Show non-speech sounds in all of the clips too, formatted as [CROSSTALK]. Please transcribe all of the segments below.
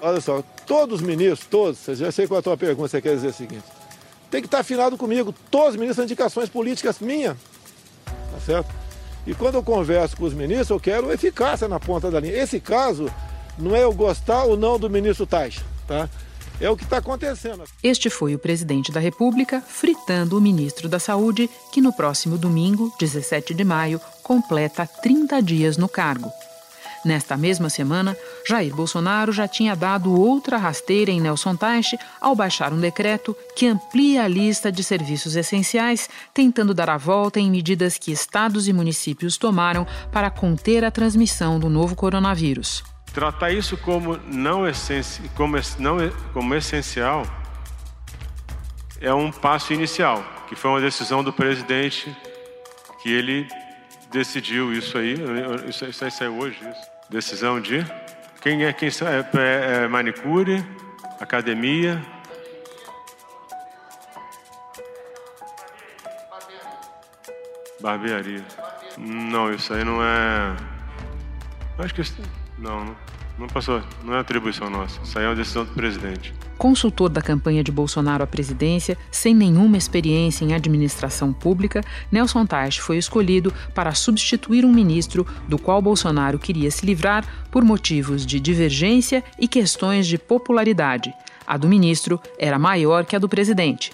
Olha só, todos os ministros, todos, já sei qual é a tua pergunta, você quer dizer o seguinte. Tem que estar afinado comigo. Todos os ministros são indicações políticas minhas. Tá certo? E quando eu converso com os ministros, eu quero eficácia na ponta da linha. Esse caso não é eu gostar ou não do ministro Tais, tá? É o que está acontecendo. Este foi o presidente da República fritando o ministro da Saúde, que no próximo domingo, 17 de maio, completa 30 dias no cargo. Nesta mesma semana, Jair Bolsonaro já tinha dado outra rasteira em Nelson Teich ao baixar um decreto que amplia a lista de serviços essenciais, tentando dar a volta em medidas que estados e municípios tomaram para conter a transmissão do novo coronavírus. Tratar isso como não, essenci como, não como essencial é um passo inicial, que foi uma decisão do presidente que ele decidiu isso aí. Isso, aí saiu hoje, isso. Decisão de quem é quem é, é, é manicure, academia. Barbearia. Não, isso aí não é. Acho que isso... não, não. Não passou, não é atribuição nossa. Isso aí é uma decisão do presidente. Consultor da campanha de Bolsonaro à presidência, sem nenhuma experiência em administração pública, Nelson Teich foi escolhido para substituir um ministro do qual Bolsonaro queria se livrar por motivos de divergência e questões de popularidade. A do ministro era maior que a do presidente.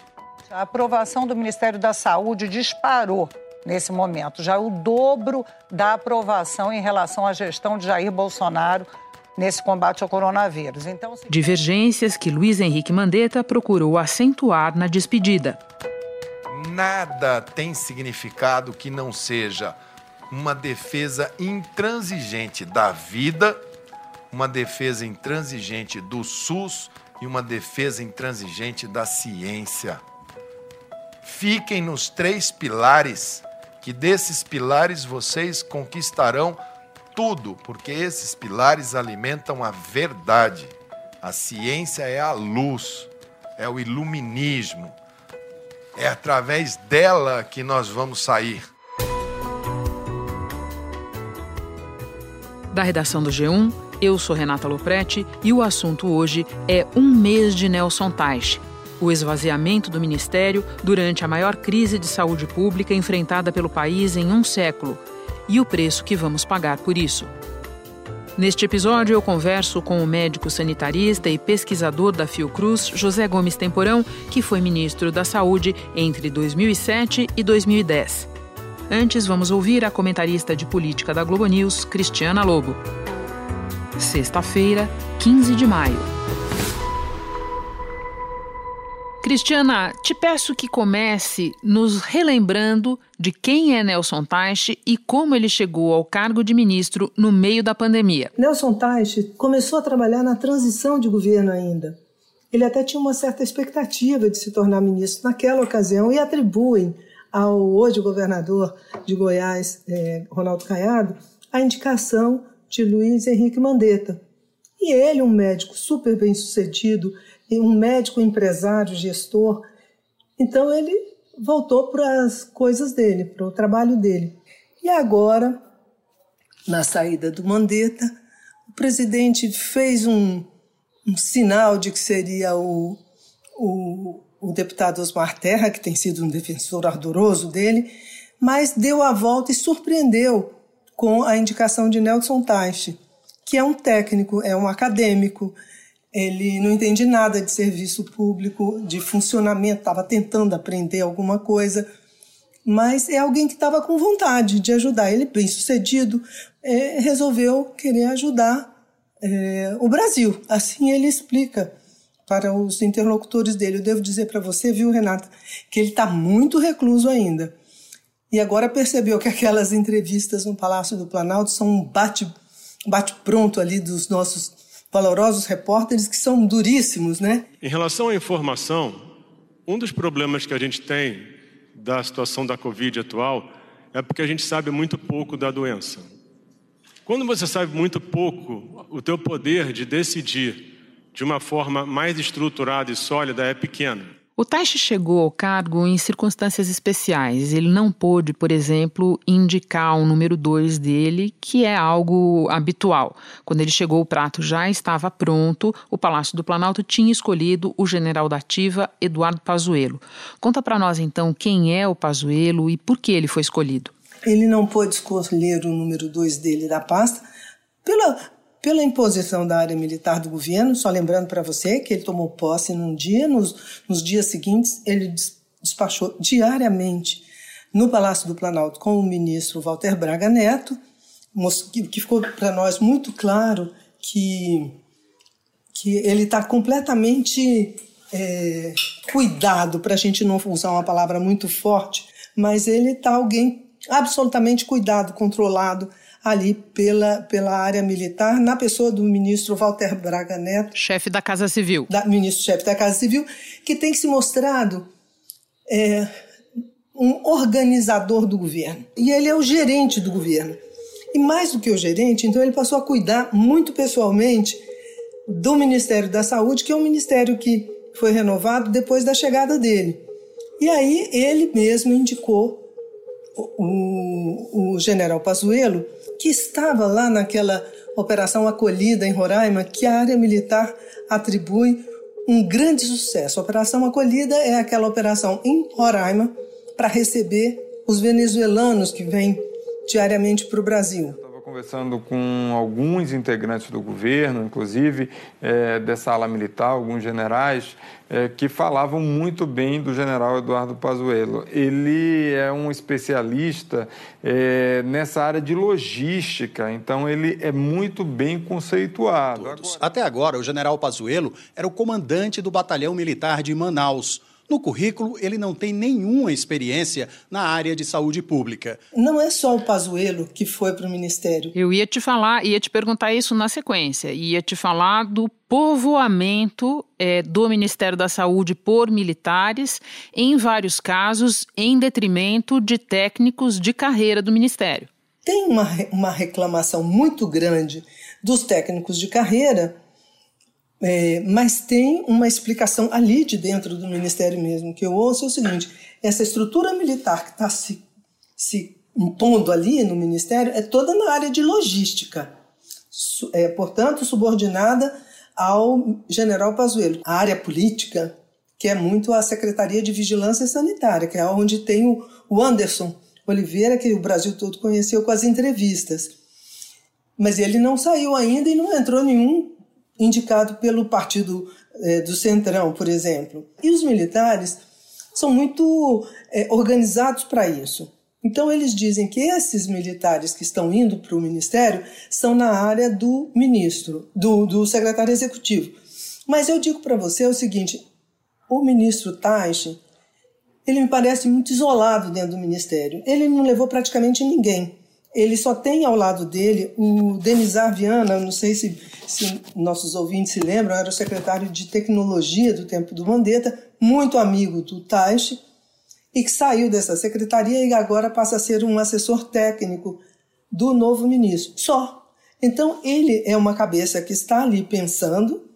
A aprovação do Ministério da Saúde disparou nesse momento, já é o dobro da aprovação em relação à gestão de Jair Bolsonaro nesse combate ao coronavírus. Então, se... Divergências que Luiz Henrique Mandetta procurou acentuar na despedida. Nada tem significado que não seja uma defesa intransigente da vida, uma defesa intransigente do SUS e uma defesa intransigente da ciência. Fiquem nos três pilares, que desses pilares vocês conquistarão tudo, porque esses pilares alimentam a verdade. A ciência é a luz, é o iluminismo. É através dela que nós vamos sair. Da redação do G1, eu sou Renata Loprete e o assunto hoje é um mês de Nelson Teich, o esvaziamento do ministério durante a maior crise de saúde pública enfrentada pelo país em um século e o preço que vamos pagar por isso. Neste episódio, eu converso com o médico sanitarista e pesquisador da Fiocruz, José Gomes Temporão, que foi ministro da Saúde entre 2007 e 2010. Antes, vamos ouvir a comentarista de política da Globo News, Cristiana Lobo. Sexta-feira, 15 de maio. Cristiana, te peço que comece nos relembrando de quem é Nelson Teich e como ele chegou ao cargo de ministro no meio da pandemia. Nelson Teich começou a trabalhar na transição de governo ainda. Ele até tinha uma certa expectativa de se tornar ministro naquela ocasião e atribuem ao hoje governador de Goiás, eh, Ronaldo Caiado, a indicação de Luiz Henrique Mandetta. E ele, um médico super bem sucedido, um médico empresário, gestor. Então ele voltou para as coisas dele, para o trabalho dele. E agora, na saída do Mandetta, o presidente fez um, um sinal de que seria o, o, o deputado Osmar Terra, que tem sido um defensor ardoroso dele, mas deu a volta e surpreendeu com a indicação de Nelson Teich, que é um técnico, é um acadêmico, ele não entende nada de serviço público, de funcionamento, estava tentando aprender alguma coisa, mas é alguém que estava com vontade de ajudar. Ele, bem sucedido, é, resolveu querer ajudar é, o Brasil. Assim ele explica para os interlocutores dele. Eu devo dizer para você, viu, Renata, que ele está muito recluso ainda. E agora percebeu que aquelas entrevistas no Palácio do Planalto são um bate, bate pronto ali dos nossos valorosos repórteres que são duríssimos, né? Em relação à informação, um dos problemas que a gente tem da situação da Covid atual é porque a gente sabe muito pouco da doença. Quando você sabe muito pouco, o teu poder de decidir de uma forma mais estruturada e sólida é pequeno. O Taishi chegou ao cargo em circunstâncias especiais. Ele não pôde, por exemplo, indicar o número dois dele, que é algo habitual. Quando ele chegou, o prato já estava pronto. O Palácio do Planalto tinha escolhido o general da ativa, Eduardo Pazuello. Conta para nós, então, quem é o Pazuello e por que ele foi escolhido. Ele não pôde escolher o número dois dele da pasta pela pela imposição da área militar do governo, só lembrando para você que ele tomou posse num dia, nos, nos dias seguintes ele despachou diariamente no Palácio do Planalto com o ministro Walter Braga Neto, que ficou para nós muito claro que, que ele está completamente é, cuidado, para a gente não usar uma palavra muito forte, mas ele está alguém absolutamente cuidado, controlado, ali pela, pela área militar, na pessoa do ministro Walter Braga Neto. Chefe da Casa Civil. Da, ministro-chefe da Casa Civil, que tem se mostrado é, um organizador do governo. E ele é o gerente do governo. E mais do que o gerente, então ele passou a cuidar muito pessoalmente do Ministério da Saúde, que é um ministério que foi renovado depois da chegada dele. E aí ele mesmo indicou o, o general Pazuello que estava lá naquela operação acolhida em Roraima, que a área militar atribui um grande sucesso. A operação acolhida é aquela operação em Roraima para receber os venezuelanos que vêm diariamente para o Brasil conversando com alguns integrantes do governo, inclusive é, dessa ala militar, alguns generais, é, que falavam muito bem do general Eduardo Pazuello. Ele é um especialista é, nessa área de logística, então ele é muito bem conceituado. Agora... Até agora, o general Pazuello era o comandante do batalhão militar de Manaus. No currículo, ele não tem nenhuma experiência na área de saúde pública. Não é só o Pazuello que foi para o ministério. Eu ia te falar, ia te perguntar isso na sequência. Ia te falar do povoamento é, do Ministério da Saúde por militares, em vários casos, em detrimento de técnicos de carreira do Ministério. Tem uma, uma reclamação muito grande dos técnicos de carreira é, mas tem uma explicação ali de dentro do Ministério mesmo, que eu ouço é o seguinte: essa estrutura militar que está se, se impondo ali no Ministério é toda na área de logística, é, portanto, subordinada ao general Pazuello. A área política, que é muito a Secretaria de Vigilância Sanitária, que é onde tem o, o Anderson Oliveira, que o Brasil todo conheceu com as entrevistas. Mas ele não saiu ainda e não entrou nenhum indicado pelo partido é, do Centrão, por exemplo. E os militares são muito é, organizados para isso. Então, eles dizem que esses militares que estão indo para o ministério são na área do ministro, do, do secretário executivo. Mas eu digo para você o seguinte: o ministro Taishi, ele me parece muito isolado dentro do ministério. Ele não levou praticamente ninguém ele só tem ao lado dele o Denizar Viana, não sei se, se, nossos ouvintes se lembram, era o secretário de tecnologia do tempo do Mandetta, muito amigo do Taish, e que saiu dessa secretaria e agora passa a ser um assessor técnico do novo ministro. Só. Então, ele é uma cabeça que está ali pensando,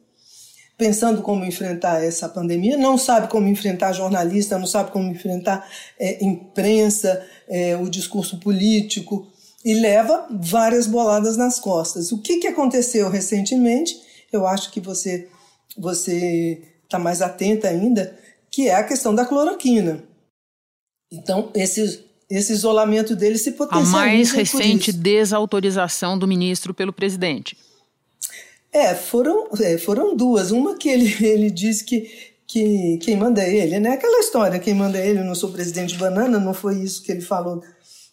pensando como enfrentar essa pandemia, não sabe como enfrentar jornalista, não sabe como enfrentar é, imprensa, é, o discurso político, e leva várias boladas nas costas. O que, que aconteceu recentemente? Eu acho que você você está mais atenta ainda, que é a questão da cloroquina. Então, esse, esse isolamento dele se potencializa. A mais recente desautorização do ministro pelo presidente. É, foram, é, foram duas. Uma que ele, [LAUGHS] ele disse que, que quem manda é ele, né? Aquela história, quem manda é ele, eu não sou presidente banana, não foi isso que ele falou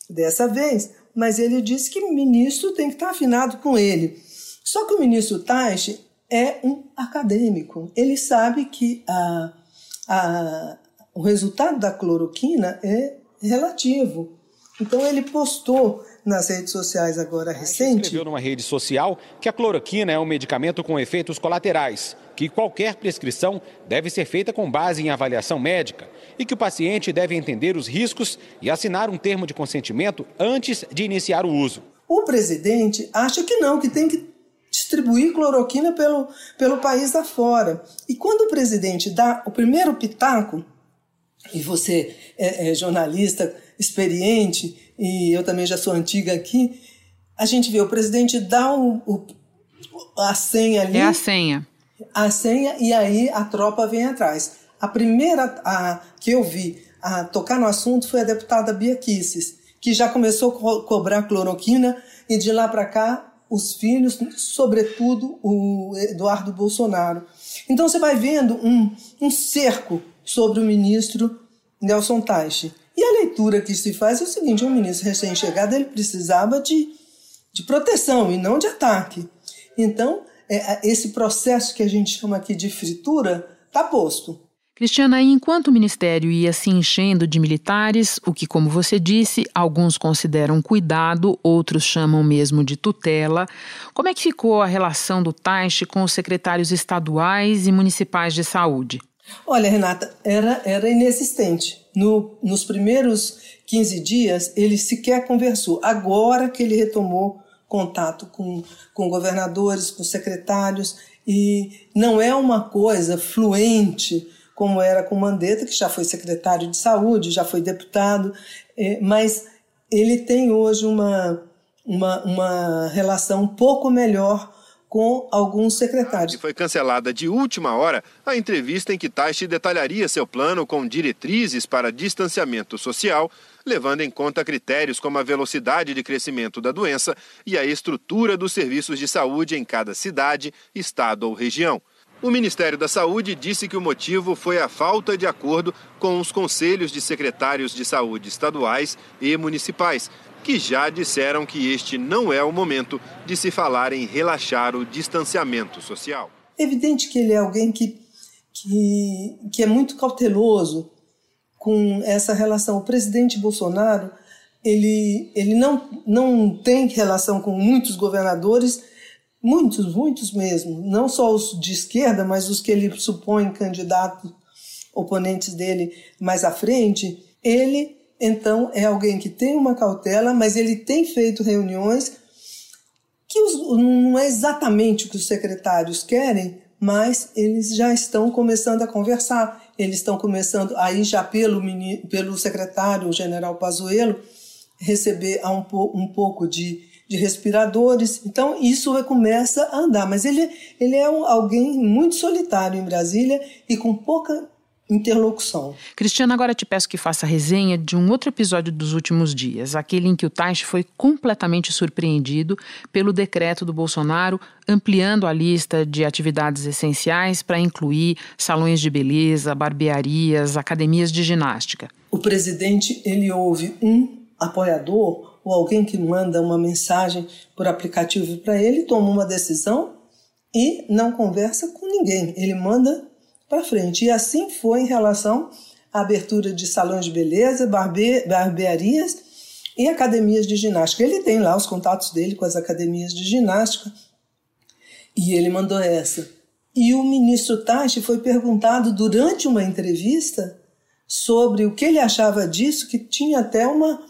dessa vez mas ele disse que o ministro tem que estar afinado com ele. Só que o ministro Taish é um acadêmico. Ele sabe que a, a, o resultado da cloroquina é relativo. Então ele postou nas redes sociais agora recente. escreveu numa rede social que a cloroquina é um medicamento com efeitos colaterais, que qualquer prescrição deve ser feita com base em avaliação médica e que o paciente deve entender os riscos e assinar um termo de consentimento antes de iniciar o uso. O presidente acha que não, que tem que distribuir cloroquina pelo, pelo país afora. E quando o presidente dá o primeiro pitaco, e você é, é jornalista experiente, e eu também já sou antiga aqui, a gente vê o presidente dá o, o, a senha ali. É a senha. A senha, e aí a tropa vem atrás. A primeira a, que eu vi a tocar no assunto foi a deputada Bia Kisses, que já começou a co cobrar cloroquina, e de lá para cá os filhos, sobretudo o Eduardo Bolsonaro. Então você vai vendo um, um cerco sobre o ministro Nelson Teich. E a leitura que se faz é o seguinte: um ministro recém-chegado ele precisava de, de proteção e não de ataque. Então, é, esse processo que a gente chama aqui de fritura está posto. Cristiana, enquanto o ministério ia se enchendo de militares, o que, como você disse, alguns consideram cuidado, outros chamam mesmo de tutela, como é que ficou a relação do Taixe com os secretários estaduais e municipais de saúde? Olha, Renata, era, era inexistente. No, nos primeiros 15 dias, ele sequer conversou. Agora que ele retomou contato com, com governadores, com secretários, e não é uma coisa fluente como era com Mandetta, que já foi secretário de saúde, já foi deputado, é, mas ele tem hoje uma, uma, uma relação um pouco melhor com alguns secretários. Foi cancelada de última hora a entrevista em que Taishi detalharia seu plano com diretrizes para distanciamento social, levando em conta critérios como a velocidade de crescimento da doença e a estrutura dos serviços de saúde em cada cidade, estado ou região. O Ministério da Saúde disse que o motivo foi a falta de acordo com os conselhos de secretários de saúde estaduais e municipais, que já disseram que este não é o momento de se falar em relaxar o distanciamento social. É evidente que ele é alguém que, que, que é muito cauteloso com essa relação. O presidente Bolsonaro ele, ele não, não tem relação com muitos governadores muitos, muitos mesmo, não só os de esquerda, mas os que ele supõe candidatos oponentes dele mais à frente, ele então é alguém que tem uma cautela, mas ele tem feito reuniões que os, não é exatamente o que os secretários querem, mas eles já estão começando a conversar. Eles estão começando aí já pelo, pelo secretário, o general Pazuello, receber um, um pouco de de respiradores. Então, isso começa a andar. Mas ele, ele é um, alguém muito solitário em Brasília e com pouca interlocução. Cristiano, agora te peço que faça a resenha de um outro episódio dos últimos dias, aquele em que o Taish foi completamente surpreendido pelo decreto do Bolsonaro ampliando a lista de atividades essenciais para incluir salões de beleza, barbearias, academias de ginástica. O presidente, ele ouve um apoiador ou alguém que manda uma mensagem por aplicativo para ele, toma uma decisão e não conversa com ninguém. Ele manda para frente. E assim foi em relação à abertura de salões de beleza, barbe barbearias e academias de ginástica. Ele tem lá os contatos dele com as academias de ginástica e ele mandou essa. E o ministro Tachi foi perguntado durante uma entrevista sobre o que ele achava disso, que tinha até uma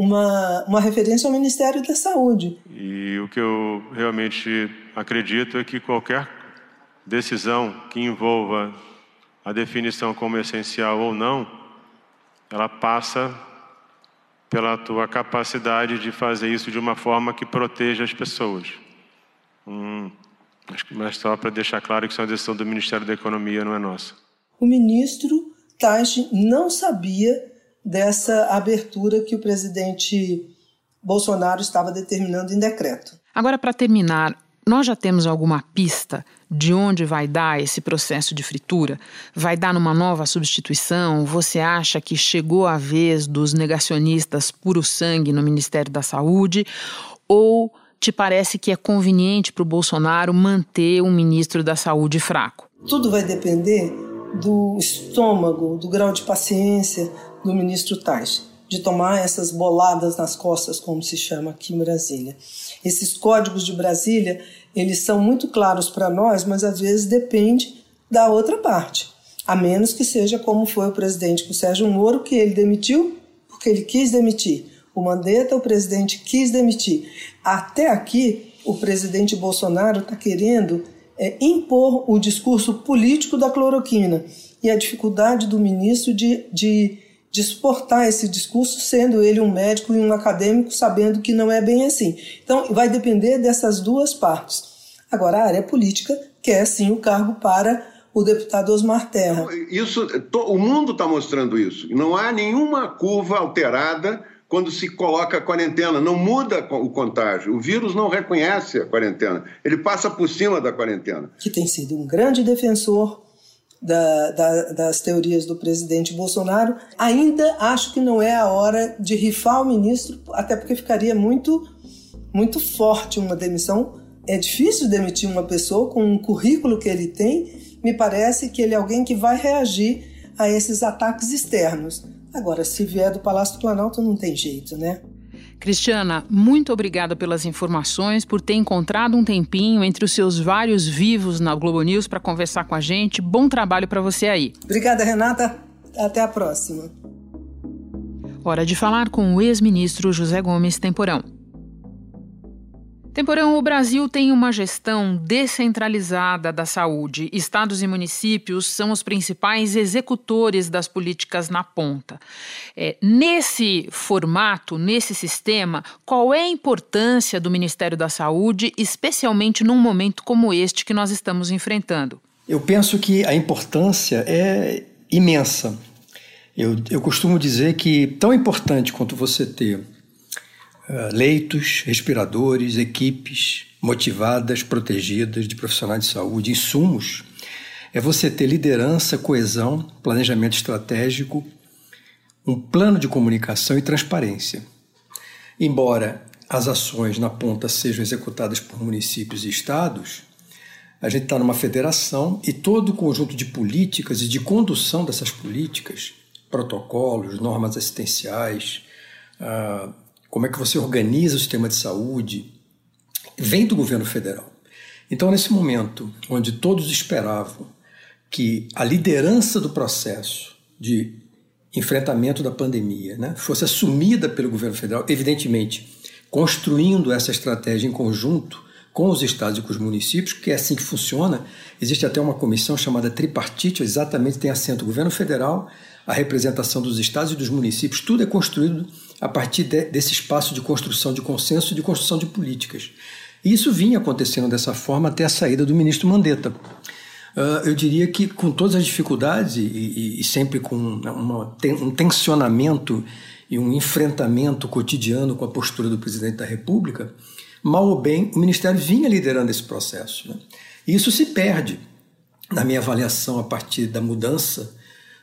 uma, uma referência ao Ministério da Saúde. E o que eu realmente acredito é que qualquer decisão que envolva a definição como essencial ou não, ela passa pela tua capacidade de fazer isso de uma forma que proteja as pessoas. Hum, mas só para deixar claro que isso é uma decisão do Ministério da Economia, não é nossa. O ministro Taj não sabia dessa abertura que o presidente Bolsonaro estava determinando em decreto. Agora, para terminar, nós já temos alguma pista de onde vai dar esse processo de fritura? Vai dar numa nova substituição? Você acha que chegou a vez dos negacionistas puro sangue no Ministério da Saúde? Ou te parece que é conveniente para o Bolsonaro manter um ministro da Saúde fraco? Tudo vai depender do estômago, do grau de paciência, do ministro Tais, de tomar essas boladas nas costas, como se chama aqui em Brasília. Esses códigos de Brasília, eles são muito claros para nós, mas às vezes depende da outra parte. A menos que seja como foi o presidente com o Sérgio Moro, que ele demitiu porque ele quis demitir. O Mandetta, o presidente, quis demitir. Até aqui, o presidente Bolsonaro está querendo é, impor o discurso político da cloroquina e a dificuldade do ministro de, de, de suportar esse discurso, sendo ele um médico e um acadêmico, sabendo que não é bem assim. Então, vai depender dessas duas partes. Agora, a área política quer sim o cargo para o deputado Osmar Terra. Isso, o mundo está mostrando isso. Não há nenhuma curva alterada quando se coloca a quarentena. Não muda o contágio. O vírus não reconhece a quarentena. Ele passa por cima da quarentena. Que tem sido um grande defensor da, da, das teorias do presidente Bolsonaro. Ainda acho que não é a hora de rifar o ministro, até porque ficaria muito, muito forte uma demissão. É difícil demitir uma pessoa com um currículo que ele tem. Me parece que ele é alguém que vai reagir a esses ataques externos. Agora, se vier do Palácio do Planalto, não tem jeito, né? Cristiana, muito obrigada pelas informações, por ter encontrado um tempinho entre os seus vários vivos na Globo News para conversar com a gente. Bom trabalho para você aí. Obrigada, Renata. Até a próxima. Hora de falar com o ex-ministro José Gomes Temporão. Temporão, o Brasil tem uma gestão descentralizada da saúde. Estados e municípios são os principais executores das políticas na ponta. É, nesse formato, nesse sistema, qual é a importância do Ministério da Saúde, especialmente num momento como este que nós estamos enfrentando? Eu penso que a importância é imensa. Eu, eu costumo dizer que tão importante quanto você ter leitos, respiradores, equipes motivadas, protegidas de profissionais de saúde, insumos, é você ter liderança, coesão, planejamento estratégico, um plano de comunicação e transparência. Embora as ações na ponta sejam executadas por municípios e estados, a gente está numa federação e todo o conjunto de políticas e de condução dessas políticas, protocolos, normas assistenciais, uh, como é que você organiza o sistema de saúde, vem do governo federal. Então, nesse momento onde todos esperavam que a liderança do processo de enfrentamento da pandemia né, fosse assumida pelo governo federal, evidentemente construindo essa estratégia em conjunto com os estados e com os municípios, que é assim que funciona. Existe até uma comissão chamada tripartite, exatamente tem assento o governo federal, a representação dos estados e dos municípios, tudo é construído a partir de, desse espaço de construção de consenso e de construção de políticas. E isso vinha acontecendo dessa forma até a saída do ministro Mandetta. Uh, eu diria que com todas as dificuldades e, e, e sempre com uma, um tensionamento e um enfrentamento cotidiano com a postura do presidente da República, mal ou bem, o Ministério vinha liderando esse processo. Né? E isso se perde, na minha avaliação, a partir da mudança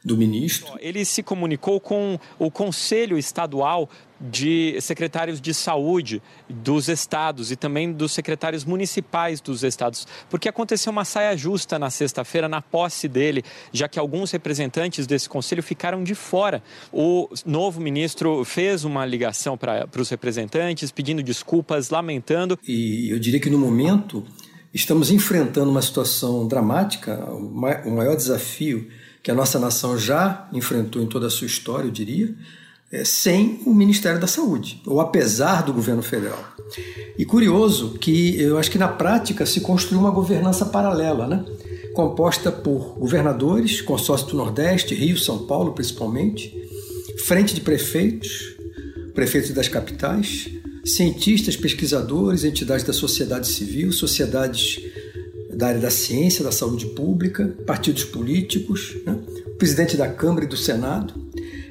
do ministro. Ele se comunicou com o Conselho Estadual de secretários de saúde dos estados e também dos secretários municipais dos estados, porque aconteceu uma saia justa na sexta-feira na posse dele, já que alguns representantes desse conselho ficaram de fora. O novo ministro fez uma ligação para os representantes pedindo desculpas, lamentando. E eu diria que no momento estamos enfrentando uma situação dramática, o maior desafio que a nossa nação já enfrentou em toda a sua história, eu diria, é, sem o Ministério da Saúde, ou apesar do governo federal. E curioso que eu acho que na prática se construiu uma governança paralela, né? composta por governadores, consórcio do Nordeste, Rio, São Paulo principalmente, frente de prefeitos, prefeitos das capitais, cientistas, pesquisadores, entidades da sociedade civil, sociedades da área da ciência, da saúde pública, partidos políticos, né? presidente da Câmara e do Senado.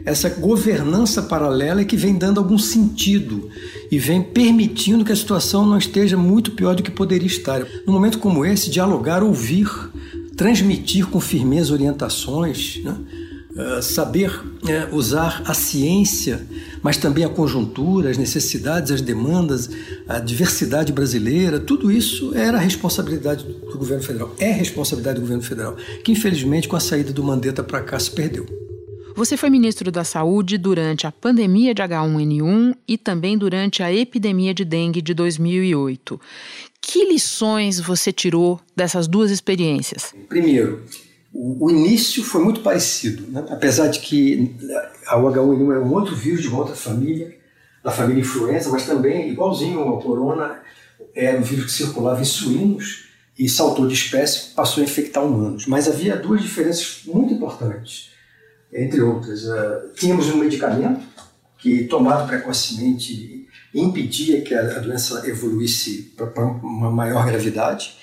Essa governança paralela é que vem dando algum sentido e vem permitindo que a situação não esteja muito pior do que poderia estar. Num momento como esse, dialogar, ouvir, transmitir com firmeza orientações, né? Uh, saber uh, usar a ciência mas também a conjuntura, as necessidades, as demandas, a diversidade brasileira, tudo isso era responsabilidade do governo federal, é responsabilidade do governo federal, que infelizmente com a saída do Mandetta para cá se perdeu. Você foi ministro da Saúde durante a pandemia de H1N1 e também durante a epidemia de dengue de 2008. Que lições você tirou dessas duas experiências? Primeiro, o, início foi muito parecido, né? apesar de que a H1N1 é um outro vírus de uma outra família, da família influenza, mas também, igualzinho ao corona, era um vírus que circulava em suínos e saltou de espécie, passou a infectar humanos. Mas havia duas diferenças muito importantes, entre outras. Uh, tínhamos um medicamento que, tomado precocemente, impedia que a, a doença evoluísse para uma maior gravidade.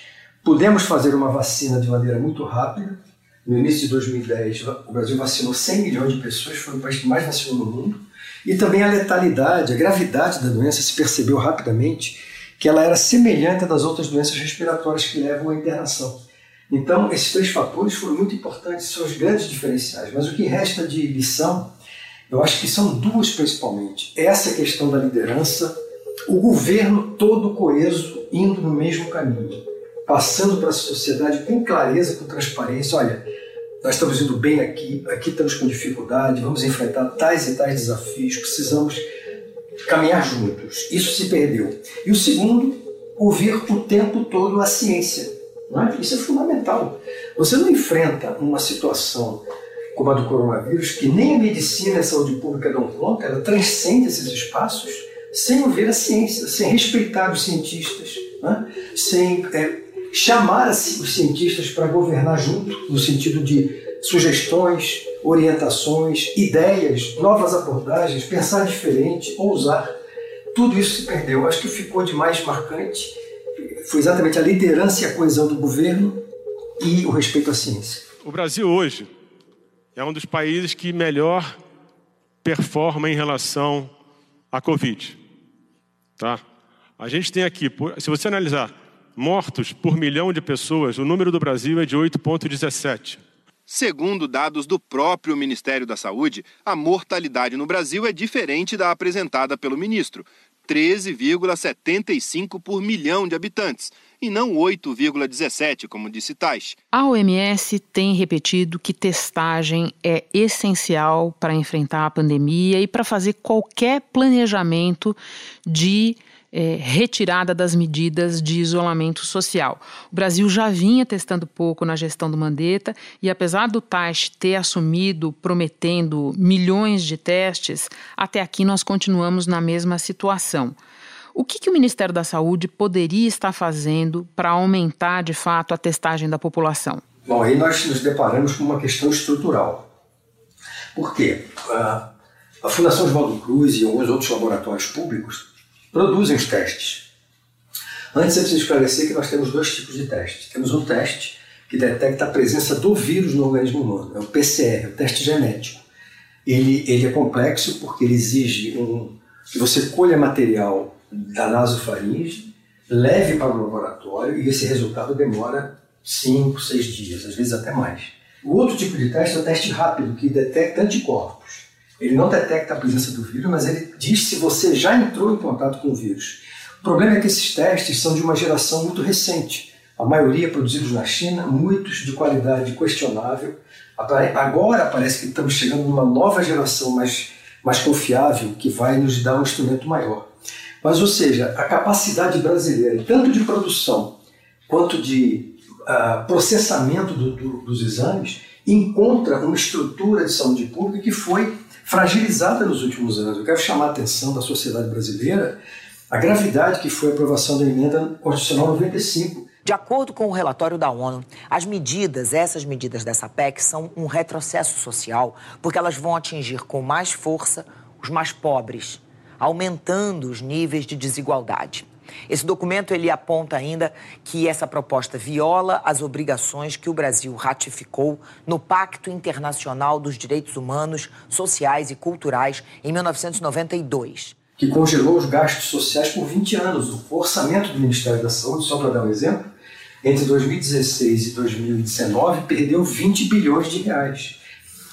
Pudemos fazer uma vacina de maneira muito rápida. No início de 2010, o Brasil vacinou 100 milhões de pessoas, foi o país que mais vacinou no mundo. E também a letalidade, a gravidade da doença se percebeu rapidamente que ela era semelhante às outras doenças respiratórias que levam à internação. Então, esses três fatores foram muito importantes, são os grandes diferenciais. Mas o que resta de lição, eu acho que são duas principalmente. Essa questão da liderança, o governo todo coeso indo no mesmo caminho, passando para a sociedade com clareza, com transparência. Olha, nós estamos indo bem aqui, aqui estamos com dificuldade, vamos enfrentar tais e tais desafios, precisamos caminhar juntos. Isso se perdeu. E o segundo, ouvir o tempo todo a ciência. É? Isso é fundamental. Você não enfrenta uma situação como a do coronavírus, que nem a medicina e a saúde pública dão conta, ela transcende esses espaços sem ouvir a ciência, sem respeitar os cientistas, é? sem é, chamar os cientistas para governar junto, no sentido de sugestões, orientações, ideias, novas abordagens, pensar diferente, ousar. Tudo isso se perdeu. Acho que ficou de mais marcante foi exatamente a liderança e a coesão do governo e o respeito à ciência. O Brasil hoje é um dos países que melhor performa em relação à Covid. Tá? A gente tem aqui, se você analisar mortos por milhão de pessoas, o número do Brasil é de 8,17. Segundo dados do próprio Ministério da Saúde, a mortalidade no Brasil é diferente da apresentada pelo ministro, 13,75 por milhão de habitantes, e não 8,17, como disse Tais. A OMS tem repetido que testagem é essencial para enfrentar a pandemia e para fazer qualquer planejamento de é, retirada das medidas de isolamento social. O Brasil já vinha testando pouco na gestão do Mandetta e, apesar do Taish ter assumido prometendo milhões de testes, até aqui nós continuamos na mesma situação. O que, que o Ministério da Saúde poderia estar fazendo para aumentar de fato a testagem da população? Bom, aí nós nos deparamos com uma questão estrutural. Por quê? A Fundação Oswaldo Cruz e alguns outros laboratórios públicos produzem os testes. Antes é preciso esclarecer que nós temos dois tipos de testes. Temos um teste que detecta a presença do vírus no organismo humano, é o PCR, o teste genético. Ele, ele é complexo porque ele exige um, que você colha material da nasofaringe, leve para o laboratório e esse resultado demora 5, 6 dias, às vezes até mais. O outro tipo de teste é o teste rápido, que detecta anticorpos. Ele não detecta a presença do vírus, mas ele diz se você já entrou em contato com o vírus. O problema é que esses testes são de uma geração muito recente. A maioria produzidos na China, muitos de qualidade questionável. Agora parece que estamos chegando numa nova geração mais, mais confiável que vai nos dar um instrumento maior. Mas, ou seja, a capacidade brasileira, tanto de produção quanto de uh, processamento do, do, dos exames, encontra uma estrutura de saúde pública que foi fragilizada nos últimos anos. Eu quero chamar a atenção da sociedade brasileira a gravidade que foi a aprovação da emenda constitucional 95. De acordo com o relatório da ONU, as medidas, essas medidas dessa PEC, são um retrocesso social, porque elas vão atingir com mais força os mais pobres, aumentando os níveis de desigualdade. Esse documento ele aponta ainda que essa proposta viola as obrigações que o Brasil ratificou no Pacto Internacional dos Direitos Humanos, Sociais e Culturais em 1992. Que congelou os gastos sociais por 20 anos. O orçamento do Ministério da Saúde, só para dar um exemplo, entre 2016 e 2019 perdeu 20 bilhões de reais.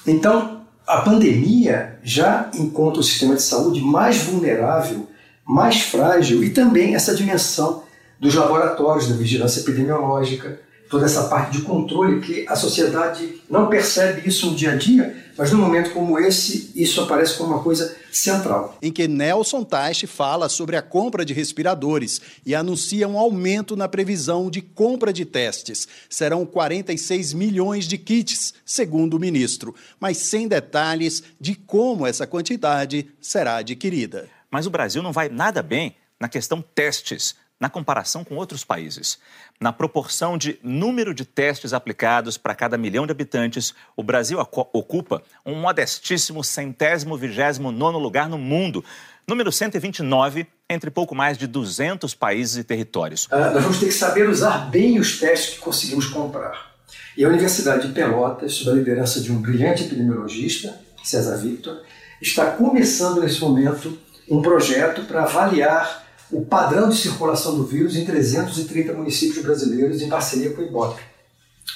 Então, a pandemia já encontra o sistema de saúde mais vulnerável mais frágil e também essa dimensão dos laboratórios da vigilância epidemiológica, toda essa parte de controle que a sociedade não percebe isso no dia a dia, mas num momento como esse, isso aparece como uma coisa central. Em que Nelson Teich fala sobre a compra de respiradores e anuncia um aumento na previsão de compra de testes. Serão 46 milhões de kits, segundo o ministro, mas sem detalhes de como essa quantidade será adquirida. Mas o Brasil não vai nada bem na questão testes. na comparação com outros países. Na proporção de número de testes aplicados para cada milhão de habitantes, o Brasil ocupa um modestíssimo centésimo vigésimo nono lugar no mundo, número 129 entre pouco mais de 200 países e territórios. Ah, nós vamos ter que saber usar bem os testes que conseguimos comprar. E a Universidade de Pelotas, sob a liderança de um brilhante epidemiologista, César Victor, está começando nesse momento um projeto para avaliar o padrão de circulação do vírus em 330 municípios brasileiros em parceria com o IBOP.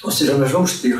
Ou seja, nós vamos ter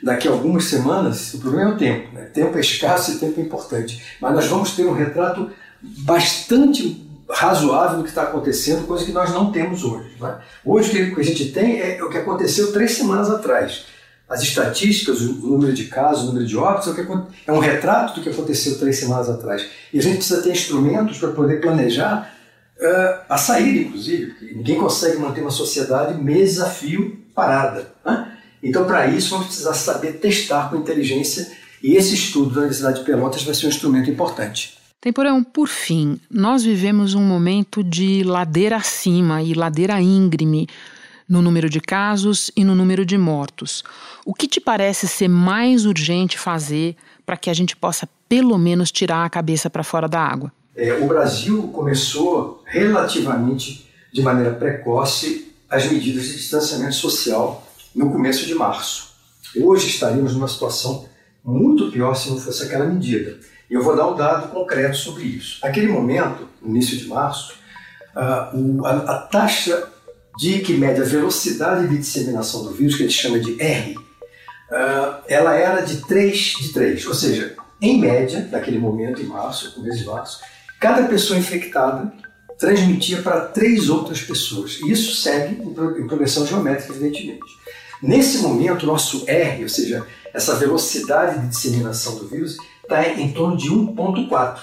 daqui a algumas semanas, o problema é o tempo, né? tempo é escasso e tempo é importante, mas nós vamos ter um retrato bastante razoável do que está acontecendo, coisa que nós não temos hoje. Né? Hoje o que a gente tem é o que aconteceu três semanas atrás. As estatísticas, o número de casos, o número de óbitos, é, é um retrato do que aconteceu três semanas atrás. E a gente precisa ter instrumentos para poder planejar uh, a saída, inclusive. Ninguém consegue manter uma sociedade meses a fio parada. Né? Então, para isso, vamos precisar saber testar com inteligência e esse estudo da Universidade de Pelotas vai ser um instrumento importante. Temporão, por fim, nós vivemos um momento de ladeira acima e ladeira íngreme no número de casos e no número de mortos. O que te parece ser mais urgente fazer para que a gente possa, pelo menos, tirar a cabeça para fora da água? É, o Brasil começou relativamente de maneira precoce as medidas de distanciamento social no começo de março. Hoje estaríamos numa situação muito pior se não fosse aquela medida. E eu vou dar um dado concreto sobre isso. Naquele momento, no início de março, uh, a, a, taxa de que mede a velocidade de disseminação do vírus, que a gente chama de R, uh, ela era de 3 de 3. Ou seja, em média, naquele momento, em março, começo de março, cada pessoa infectada transmitia para três outras pessoas. E isso segue em progressão geométrica, evidentemente. Nesse momento, nosso R, ou seja, essa velocidade de disseminação do vírus, está em torno de 1,4.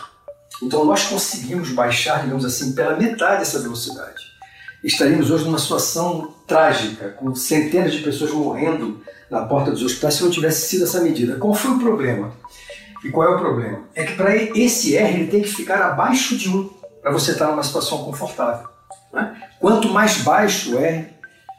Então nós conseguimos baixar, digamos assim, pela metade essa velocidade. Estaríamos hoje numa situação trágica, com centenas de pessoas morrendo na porta dos hospitais se não tivesse sido essa medida. Qual foi o problema? E qual é o problema? É que para esse R ele tem que ficar abaixo de 1 para você estar numa situação confortável. Né? Quanto mais baixo o R,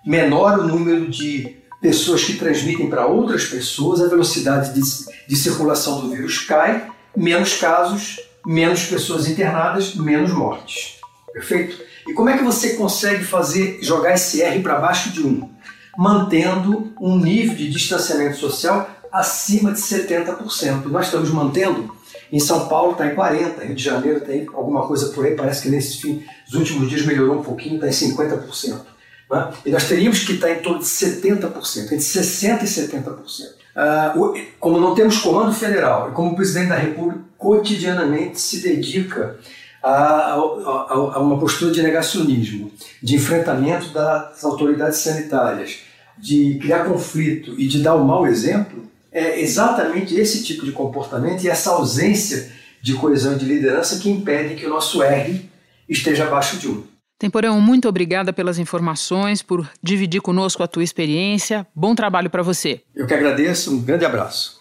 menor o número de pessoas que transmitem para outras pessoas, a velocidade de, de circulação do vírus cai, menos casos, menos pessoas internadas, menos mortes. Perfeito? E como é que você consegue fazer jogar esse R para baixo de 1? Mantendo um nível de distanciamento social acima de 70%. Nós estamos mantendo, em São Paulo está em 40%, Rio de Janeiro tem alguma coisa por aí, parece que nesses fim, nos últimos dias melhorou um pouquinho, está em 50%. Né? E nós teríamos que estar em torno de 70%, entre 60% e 70%. Ah, como não temos comando federal e como o presidente da República cotidianamente se dedica a, a, a, uma postura de negacionismo, de enfrentamento das autoridades sanitárias, de criar conflito e de dar o um mau exemplo, é exatamente esse tipo de comportamento e essa ausência de coesão e de liderança que impede que o nosso R esteja abaixo de um. Temporão, muito obrigada pelas informações, por dividir conosco a tua experiência. Bom trabalho para você. Eu que agradeço, um grande abraço.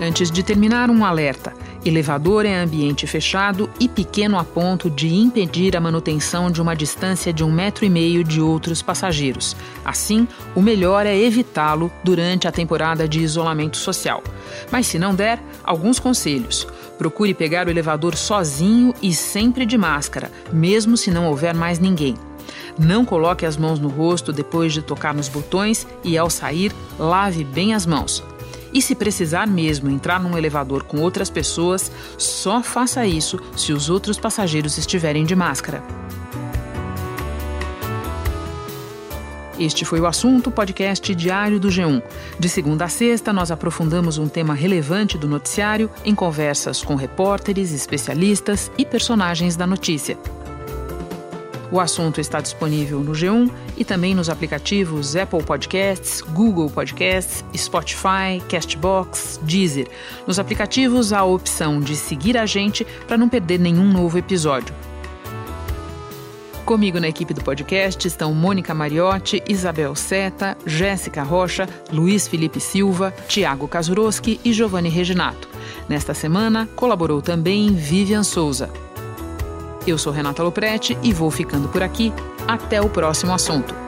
Antes de terminar, um alerta. Elevador é ambiente fechado e pequeno a ponto de impedir a manutenção de uma distância de um metro e meio de outros passageiros. Assim, o melhor é evitá-lo durante a temporada de isolamento social. Mas se não der, alguns conselhos. Procure pegar o elevador sozinho e sempre de máscara, mesmo se não houver mais ninguém. Não coloque as mãos no rosto depois de tocar nos botões e, ao sair, lave bem as mãos. E se precisar mesmo entrar num elevador com outras pessoas, só faça isso se os outros passageiros estiverem de máscara. Este foi o assunto podcast diário do G1. De segunda a sexta, nós aprofundamos um tema relevante do noticiário em conversas com repórteres, especialistas e personagens da notícia. O assunto está disponível no G1 e também nos aplicativos Apple Podcasts, Google Podcasts, Spotify, Castbox, Deezer. Nos aplicativos há a opção de seguir a gente para não perder nenhum novo episódio. Comigo na equipe do podcast estão Mônica Mariotti, Isabel Seta, Jéssica Rocha, Luiz Felipe Silva, Tiago Kazuroski e Giovanni Reginato. Nesta semana, colaborou também Vivian Souza. Eu sou Renata Loprete e vou ficando por aqui. Até o próximo assunto.